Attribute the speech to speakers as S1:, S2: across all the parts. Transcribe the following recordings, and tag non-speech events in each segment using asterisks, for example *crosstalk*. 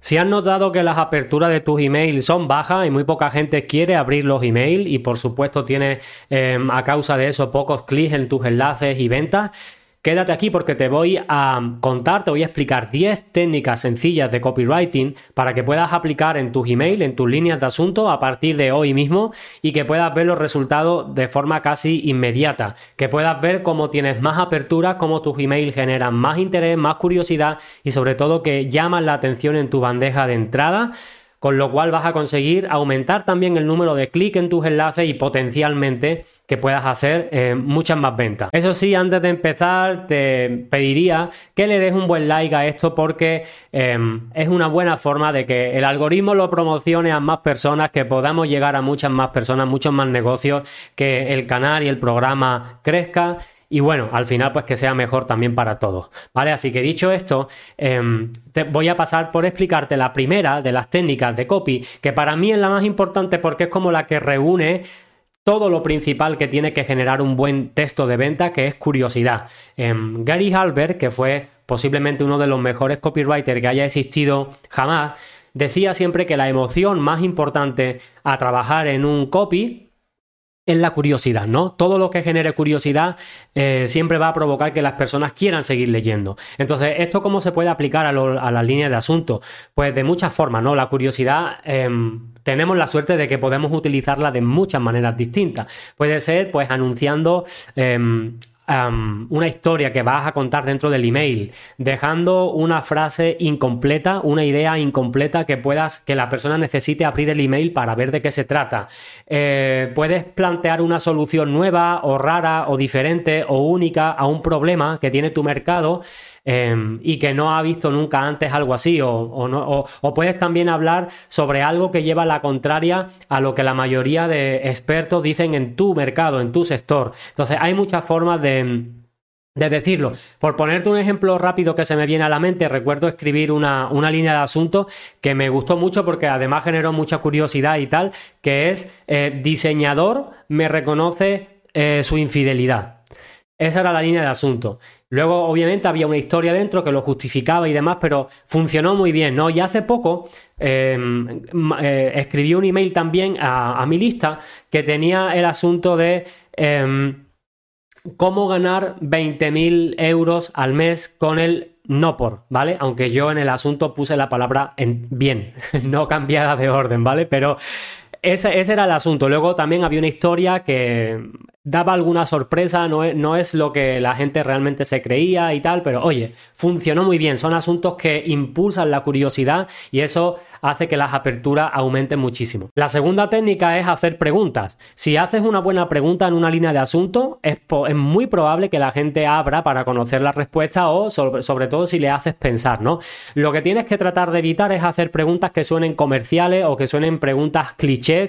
S1: Si has notado que las aperturas de tus emails son bajas y muy poca gente quiere abrir los emails y por supuesto tienes eh, a causa de eso pocos clics en tus enlaces y ventas, Quédate aquí porque te voy a contar, te voy a explicar 10 técnicas sencillas de copywriting para que puedas aplicar en tus emails, en tus líneas de asunto a partir de hoy mismo y que puedas ver los resultados de forma casi inmediata, que puedas ver cómo tienes más aperturas, cómo tus emails generan más interés, más curiosidad y sobre todo que llaman la atención en tu bandeja de entrada con lo cual vas a conseguir aumentar también el número de clics en tus enlaces y potencialmente que puedas hacer eh, muchas más ventas. Eso sí, antes de empezar, te pediría que le des un buen like a esto porque em, es una buena forma de que el algoritmo lo promocione a más personas, que podamos llegar a muchas más personas, muchos más negocios, que el canal y el programa crezca y bueno, al final pues que sea mejor también para todos, ¿vale? Así que dicho esto, em, te voy a pasar por explicarte la primera de las técnicas de copy, que para mí es la más importante porque es como la que reúne todo lo principal que tiene que generar un buen texto de venta, que es curiosidad. Em, Gary Halbert, que fue posiblemente uno de los mejores copywriters que haya existido jamás, decía siempre que la emoción más importante a trabajar en un copy es la curiosidad, ¿no? Todo lo que genere curiosidad eh, siempre va a provocar que las personas quieran seguir leyendo. Entonces, ¿esto cómo se puede aplicar a, las líneas de asunto? Pues de muchas formas, ¿no? La curiosidad, em, tenemos la suerte de que podemos utilizarla de muchas maneras distintas. Puede ser, pues, anunciando una historia que vas a contar dentro del email, dejando una frase incompleta, una idea incompleta que puedas, que la persona necesite abrir el email para ver de qué se trata. Eh, puedes plantear una solución nueva o rara o diferente o única a un problema que tiene tu mercado Em, y que no ha visto nunca antes algo así, o, no, o, puedes también hablar sobre algo que lleva la contraria a lo que la mayoría de expertos dicen en tu mercado, en tu sector. Entonces, hay muchas formas de, de decirlo. Por ponerte un ejemplo rápido que se me viene a la mente, recuerdo escribir una, una, línea de asunto que me gustó mucho porque además generó mucha curiosidad y tal, que es eh, diseñador me reconoce eh, su infidelidad. Esa era la línea de asunto. Luego, obviamente, había una historia dentro que lo justificaba y demás, pero funcionó muy bien, ¿no? Y hace poco em, eh, escribí un email también a, mi lista que tenía el asunto de em, cómo ganar 20.000 euros al mes con el no por, ¿vale? Aunque yo en el asunto puse la palabra en bien, *laughs* no cambiada de orden, ¿vale? Pero ese, ese, era el asunto. Luego también había una historia que daba alguna sorpresa, no es, no es, lo que la gente realmente se creía y tal, pero oye, funcionó muy bien. Son asuntos que impulsan la curiosidad y eso hace que las aperturas aumenten muchísimo. La segunda técnica es hacer preguntas. Si haces una buena pregunta en una línea de asunto, es, es muy probable que la gente abra para conocer la respuesta o sobre, sobre, todo si le haces pensar, ¿no? Lo que tienes que tratar de evitar es hacer preguntas que suenen comerciales o que suenen preguntas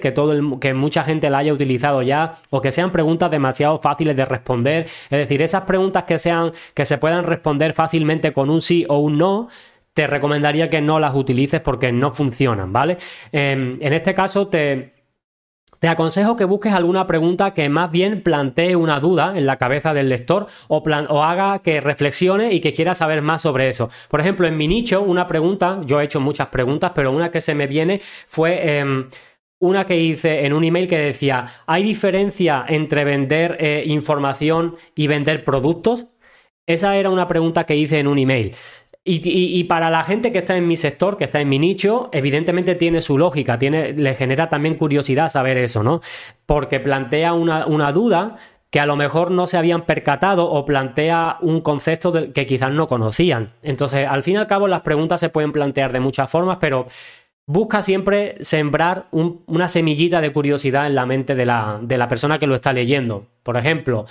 S1: que, todo el, que mucha gente la haya utilizado ya, o que sean preguntas demasiado fáciles de responder. Es decir, esas preguntas que sean, que se puedan responder fácilmente con un sí o un no, te recomendaría que no las utilices porque no funcionan, ¿vale? Em, en este caso te, te aconsejo que busques alguna pregunta que más bien plantee una duda en la cabeza del lector o, plan o, haga que reflexione y que quiera saber más sobre eso. Por ejemplo, en mi nicho, una pregunta, yo he hecho muchas preguntas, pero una que se me viene fue... Em, una que hice en un email que decía, ¿hay diferencia entre vender eh, información y vender productos? Esa era una pregunta que hice en un email. Y, para la gente que está en mi sector, que está en mi nicho, evidentemente tiene su lógica, tiene, le genera también curiosidad saber eso, ¿no? Porque plantea una, una duda que a lo mejor no se habían percatado o plantea un concepto que quizás no conocían. Entonces, al fin y al cabo, las preguntas se pueden plantear de muchas formas, pero busca siempre sembrar una semillita de curiosidad en la mente de la, de la persona que lo está leyendo. Por ejemplo,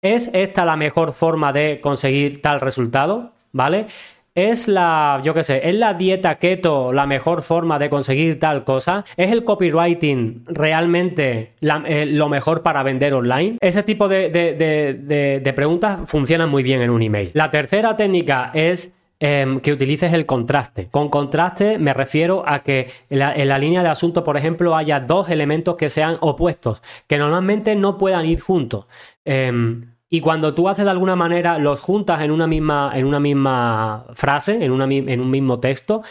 S1: ¿es esta la mejor forma de conseguir tal resultado? ¿Vale? es la, yo qué sé, es la dieta keto la mejor forma de conseguir tal cosa, es el copywriting realmente eh, lo mejor para vender online. Ese tipo de, de preguntas funcionan muy bien en un email. La tercera técnica es Em, que utilices el contraste. Con contraste me refiero a que en la, línea de asunto, por ejemplo, haya dos elementos que sean opuestos, que normalmente no puedan ir juntos. Em, y cuando tú haces de alguna manera, los juntas en una misma, en una misma frase, en, en un mismo texto,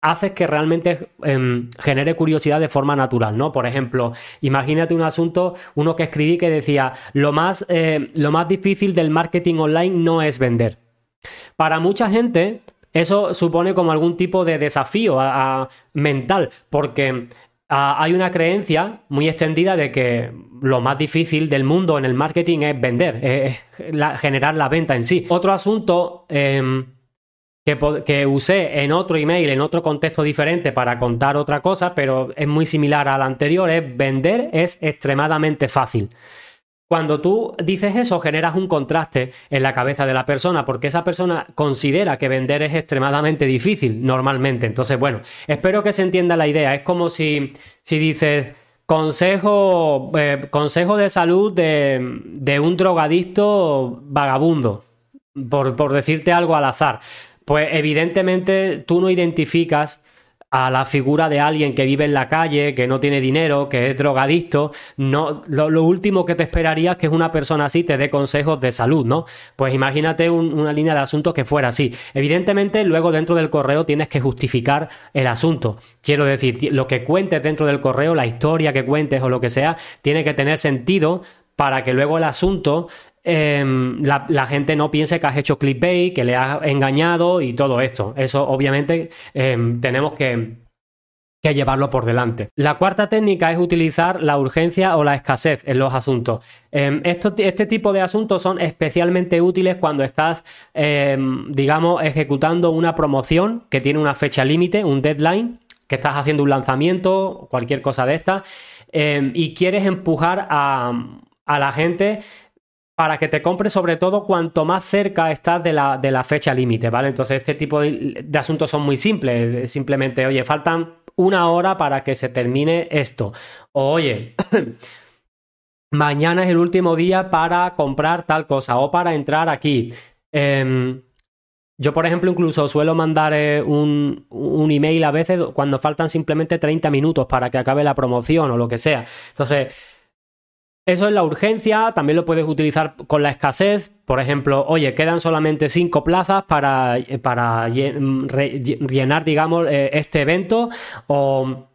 S1: haces que realmente em, genere curiosidad de forma natural, ¿no? Por ejemplo, imagínate un asunto, uno que escribí que decía, lo más, eh, lo más difícil del marketing online no es vender. Para mucha gente, eso supone como algún tipo de desafío mental, porque hay una creencia muy extendida de que lo más difícil del mundo en el marketing es vender, es generar la venta en sí. Otro asunto em, que, que, usé en otro email, en otro contexto diferente para contar otra cosa, pero es muy similar al anterior, es vender es extremadamente fácil. Cuando tú dices eso, generas un contraste en la cabeza de la persona, porque esa persona considera que vender es extremadamente difícil normalmente. Entonces, bueno, espero que se entienda la idea. Es como si, si dices consejo, eh, consejo de salud de, de un drogadicto vagabundo, por, por decirte algo al azar. Pues evidentemente tú no identificas a la figura de alguien que vive en la calle, que no tiene dinero, que es drogadicto, no, lo, último que te esperaría es que una persona así te dé consejos de salud, ¿no? Pues imagínate una línea de asuntos que fuera así. Evidentemente, luego dentro del correo tienes que justificar el asunto. Quiero decir, lo que cuentes dentro del correo, la historia que cuentes o lo que sea, tiene que tener sentido para que luego el asunto Em, la, gente no piense que has hecho clickbait, que le has engañado y todo esto. Eso obviamente em, tenemos que, llevarlo por delante. La cuarta técnica es utilizar la urgencia o la escasez en los asuntos. Em, este tipo de asuntos son especialmente útiles cuando estás, digamos, ejecutando una promoción que tiene una fecha límite, un deadline, que estás haciendo un lanzamiento, cualquier cosa de esta, y quieres empujar a, a la gente para que te compre sobre todo cuanto más cerca estás de la, de la fecha límite, ¿vale? Entonces este tipo de, asuntos son muy simples, simplemente, oye, faltan una hora para que se termine esto, o oye, *clears throat* mañana es el último día para comprar tal cosa o para entrar aquí. Em, yo, por ejemplo, incluso suelo mandar eh, un, un, email a veces cuando faltan simplemente 30 minutos para que acabe la promoción o lo que sea. Entonces, eso es la urgencia, también lo puedes utilizar con la escasez. Por ejemplo, oye, quedan solamente cinco plazas para, eh, para llenar, digamos, eh, este evento. O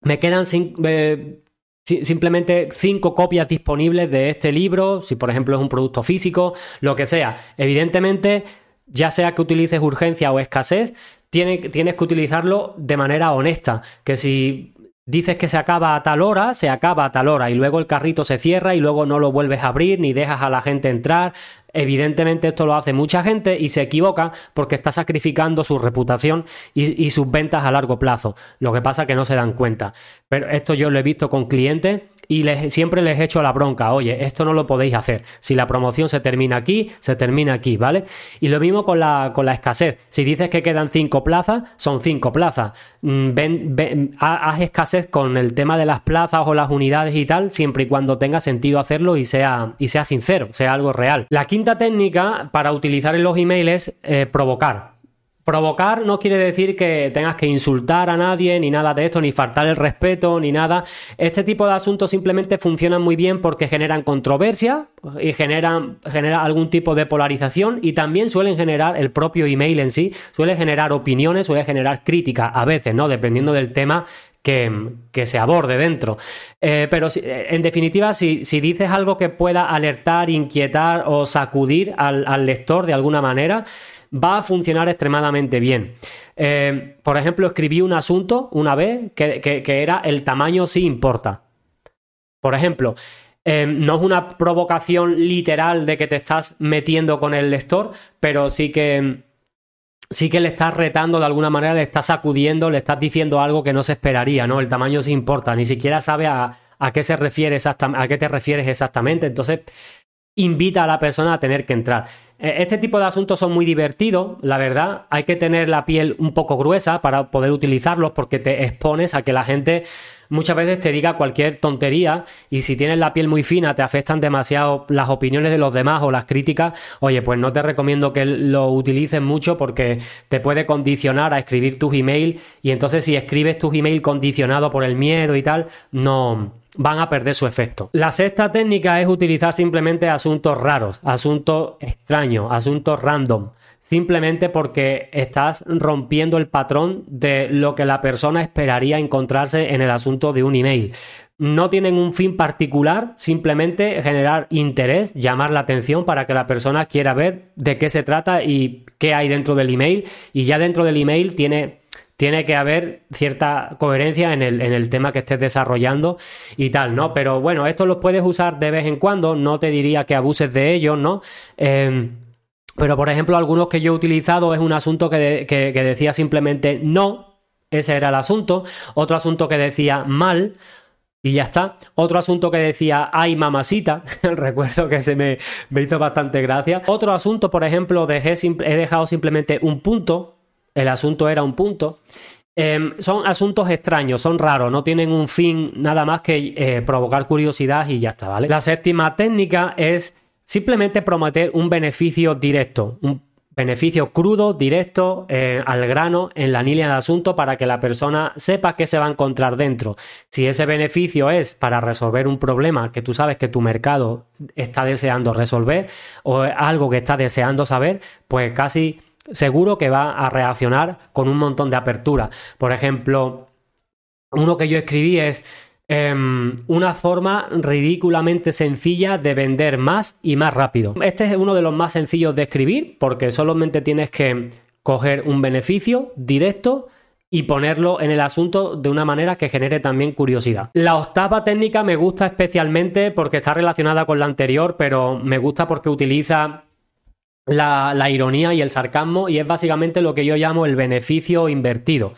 S1: me quedan eh, simplemente cinco copias disponibles de este libro, si por ejemplo es un producto físico, lo que sea. Evidentemente, ya sea que utilices urgencia o escasez, tienes que utilizarlo de manera honesta. Que si dices que se acaba a tal hora, se acaba a tal hora y luego el carrito se cierra y luego no lo vuelves a abrir ni dejas a la gente entrar. Evidentemente esto lo hace mucha gente y se equivoca porque está sacrificando su reputación y, sus ventas a largo plazo. Lo que pasa es que no se dan cuenta. Pero esto yo lo he visto con clientes y les, siempre les echo la bronca, oye, esto no lo podéis hacer. Si la promoción se termina aquí, se termina aquí, ¿vale? Y lo mismo con la, con la escasez. Si dices que quedan cinco plazas, son cinco plazas. Mm, ven, haz escasez con el tema de las plazas o las unidades y tal, siempre y cuando tenga sentido hacerlo y sea, y sea sincero, sea algo real. La técnica para utilizar en los emails eh, provocar. Provocar no quiere decir que tengas que insultar a nadie, ni nada de esto, ni faltar el respeto, ni nada. Este tipo de asuntos simplemente funcionan muy bien porque generan controversia y generan, algún tipo de polarización y también suelen generar el propio email en sí, suele generar opiniones, suele generar crítica a veces, ¿no? Dependiendo del tema que, se aborde dentro. Eh, pero en definitiva, si, dices algo que pueda alertar, inquietar o sacudir al lector de alguna manera, va a funcionar extremadamente bien. Eh, por ejemplo, escribí un asunto una vez que, era el tamaño sí importa. Por ejemplo, eh, no es una provocación literal de que te estás metiendo con el lector, pero sí que sí que le estás retando de alguna manera, le estás sacudiendo, le estás diciendo algo que no se esperaría, ¿no? El tamaño sí importa, ni siquiera sabe a, qué se refiere exactamente, a qué te refieres exactamente. Entonces, invita a la persona a tener que entrar. Eh, este tipo de asuntos son muy divertidos, la verdad. Hay que tener la piel un poco gruesa para poder utilizarlos porque te expones a que la gente muchas veces te diga cualquier tontería y si tienes la piel muy fina te afectan demasiado las opiniones de los demás o las críticas, oye, pues no te recomiendo que lo utilices mucho porque te puede condicionar a escribir tus emails y entonces si escribes tus emails condicionado por el miedo y tal, no van a perder su efecto. La sexta técnica es utilizar simplemente asuntos raros, asuntos extraños, asuntos random simplemente porque estás rompiendo el patrón de lo que la persona esperaría encontrarse en el asunto de un email. No tienen un fin particular, simplemente generar interés, llamar la atención para que la persona quiera ver de qué se trata y qué hay dentro del email. Y ya dentro del email tiene tiene que haber cierta coherencia en el, en el, tema que estés desarrollando y tal, ¿no? Pero bueno, esto lo puedes usar de vez en cuando, no te diría que abuses de ello, ¿no? Eh, pero, por ejemplo, algunos que yo he utilizado es un asunto que, decía simplemente no, ese era el asunto. Otro asunto que decía mal, y ya está. Otro asunto que decía, ay mamacita, *laughs* recuerdo que se me, hizo bastante gracia. Otro asunto, por ejemplo, dejé, he dejado simplemente un punto, el asunto era un punto. Em, son asuntos extraños, son raros, no tienen un fin nada más que eh, provocar curiosidad y ya está, ¿vale? La séptima técnica es Simplemente prometer un beneficio directo, un beneficio crudo, directo, eh, al grano, en la línea de asunto para que la persona sepa qué se va a encontrar dentro. Si ese beneficio es para resolver un problema que tú sabes que tu mercado está deseando resolver o algo que está deseando saber, pues casi seguro que va a reaccionar con un montón de apertura. Por ejemplo, uno que yo escribí es Em, una forma ridículamente sencilla de vender más y más rápido. Este es uno de los más sencillos de escribir porque solamente tienes que coger un beneficio directo y ponerlo en el asunto de una manera que genere también curiosidad. La octava técnica me gusta especialmente porque está relacionada con la anterior, pero me gusta porque utiliza la, ironía y el sarcasmo y es básicamente lo que yo llamo el beneficio invertido.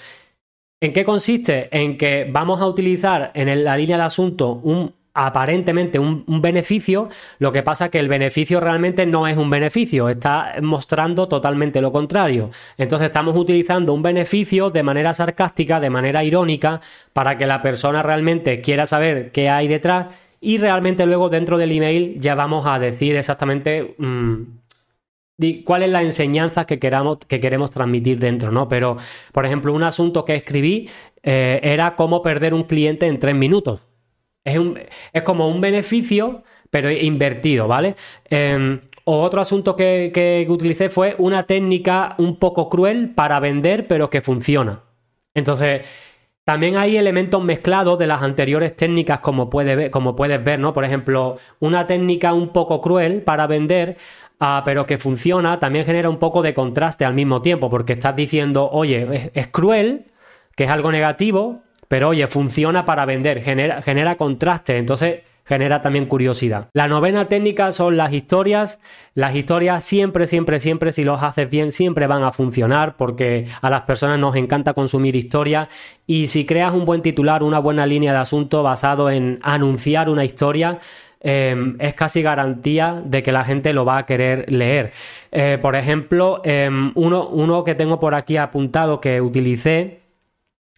S1: ¿En qué consiste? En que vamos a utilizar en la línea de asunto un aparentemente un, beneficio, lo que pasa es que el beneficio realmente no es un beneficio, está mostrando totalmente lo contrario. Entonces estamos utilizando un beneficio de manera sarcástica, de manera irónica, para que la persona realmente quiera saber qué hay detrás y realmente luego dentro del email ya vamos a decir exactamente... Mm, cuál es la enseñanza que, queramos, que queremos transmitir dentro, ¿no? Pero, por ejemplo, un asunto que escribí eh, era cómo perder un cliente en tres minutos. Es, es como un beneficio, pero invertido, ¿vale? Em, o otro asunto que, que, utilicé fue una técnica un poco cruel para vender, pero que funciona. Entonces, también hay elementos mezclados de las anteriores técnicas, como, puede ver, como puedes ver, ¿no? Por ejemplo, una técnica un poco cruel para vender Ah, pero que funciona, también genera un poco de contraste al mismo tiempo, porque estás diciendo, oye, es, cruel, que es algo negativo, pero oye, funciona para vender, genera, genera contraste, entonces genera también curiosidad. La novena técnica son las historias. Las historias siempre, siempre, siempre, si los haces bien, siempre van a funcionar porque a las personas nos encanta consumir historias y si creas un buen titular, una buena línea de asunto basado en anunciar una historia, Em, es casi garantía de que la gente lo va a querer leer. Eh, por ejemplo, em, uno, uno que tengo por aquí apuntado que utilicé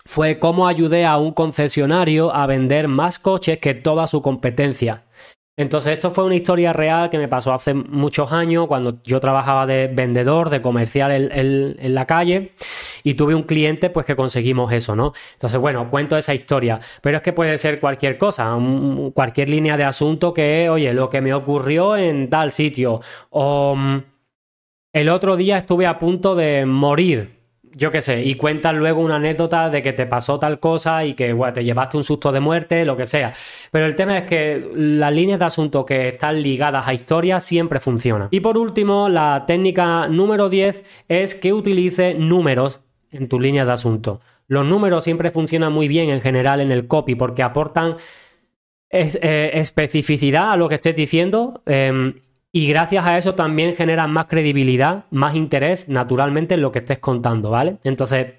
S1: fue cómo ayudé a un concesionario a vender más coches que toda su competencia. Entonces, esto fue una historia real que me pasó hace muchos años cuando yo trabajaba de vendedor, de comercial en, la calle y tuve un cliente pues que conseguimos eso, ¿no? Entonces, bueno, cuento esa historia, pero es que puede ser cualquier cosa, cualquier línea de asunto que, oye, lo que me ocurrió en tal sitio o mm, el otro día estuve a punto de morir yo qué sé, y cuentas luego una anécdota de que te pasó tal cosa y que te llevaste un susto de muerte, lo que sea. Pero el tema es que las líneas de asunto que están ligadas a historias siempre funcionan. Y por último, la técnica número 10 es que utilice números en tu línea de asunto. Los números siempre funcionan muy bien en general en el copy porque aportan eh, especificidad a lo que estés diciendo em, y gracias a eso también generan más credibilidad, más interés naturalmente en lo que estés contando, ¿vale? Entonces,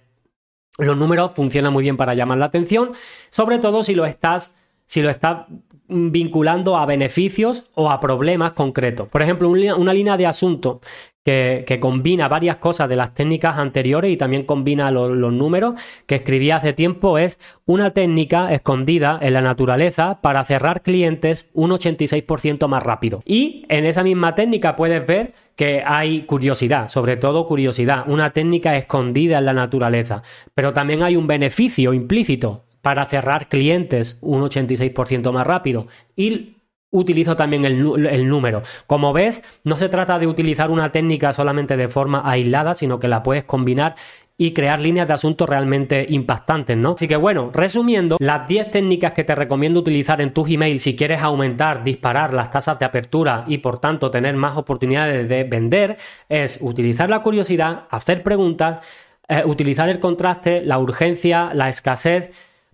S1: los números funcionan muy bien para llamar la atención, sobre todo si lo estás si lo estás vinculando a beneficios o a problemas concretos. Por ejemplo, una línea de asunto que, combina varias cosas de las técnicas anteriores y también combina los, números que escribí hace tiempo es una técnica escondida en la naturaleza para cerrar clientes un 86% más rápido. Y en esa misma técnica puedes ver que hay curiosidad, sobre todo curiosidad, una técnica escondida en la naturaleza, pero también hay un beneficio implícito para cerrar clientes un 86% más rápido. Y utilizo también el, número. Como ves, no se trata de utilizar una técnica solamente de forma aislada, sino que la puedes combinar y crear líneas de asuntos realmente impactantes, ¿no? Así que bueno, resumiendo, las 10 técnicas que te recomiendo utilizar en tus emails si quieres aumentar, disparar las tasas de apertura y por tanto tener más oportunidades de vender es utilizar la curiosidad, hacer preguntas, eh, utilizar el contraste, la urgencia, la escasez,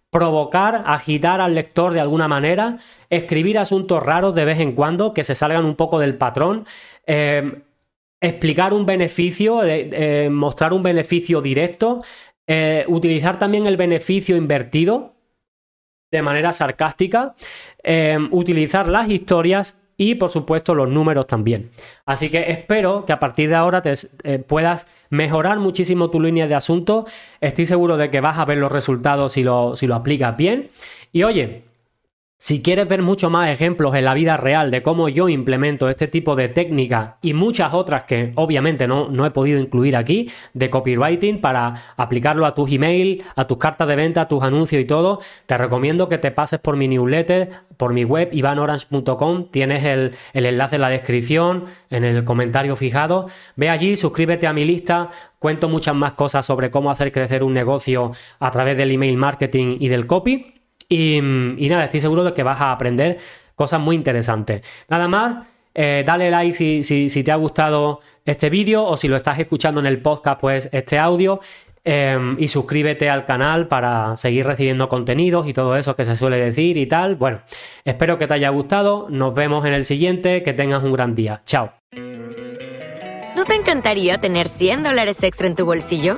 S1: provocar, agitar al lector de alguna manera, escribir asuntos raros de vez en cuando que se salgan un poco del patrón, eh, explicar un beneficio, eh, mostrar un beneficio directo, eh, utilizar también el beneficio invertido de manera sarcástica, utilizar las historias y por supuesto los números también. Así que espero que a partir de ahora te, eh, puedas mejorar muchísimo tu línea de asunto. Estoy seguro de que vas a ver los resultados si lo, si lo aplicas bien. Y oye, si quieres ver mucho más ejemplos en la vida real de cómo yo implemento este tipo de técnica y muchas otras que obviamente no, no, he podido incluir aquí, de copywriting para aplicarlo a tus email, a tus cartas de venta, a tus anuncios y todo, te recomiendo que te pases por mi newsletter, por mi web, ivanorange.com. Tienes el, el enlace en la descripción, en el comentario fijado. Ve allí, suscríbete a mi lista. Cuento muchas más cosas sobre cómo hacer crecer un negocio a través del email marketing y del copy. Y, nada, estoy seguro de que vas a aprender cosas muy interesantes. Nada más, eh, dale like si, si, te ha gustado este vídeo o si lo estás escuchando en el podcast, pues este audio. Em, y suscríbete al canal para seguir recibiendo contenidos y todo eso que se suele decir y tal. Bueno, espero que te haya gustado. Nos vemos en el siguiente. Que tengas un gran día. Chao.
S2: ¿No te encantaría tener 100 dólares extra en tu bolsillo?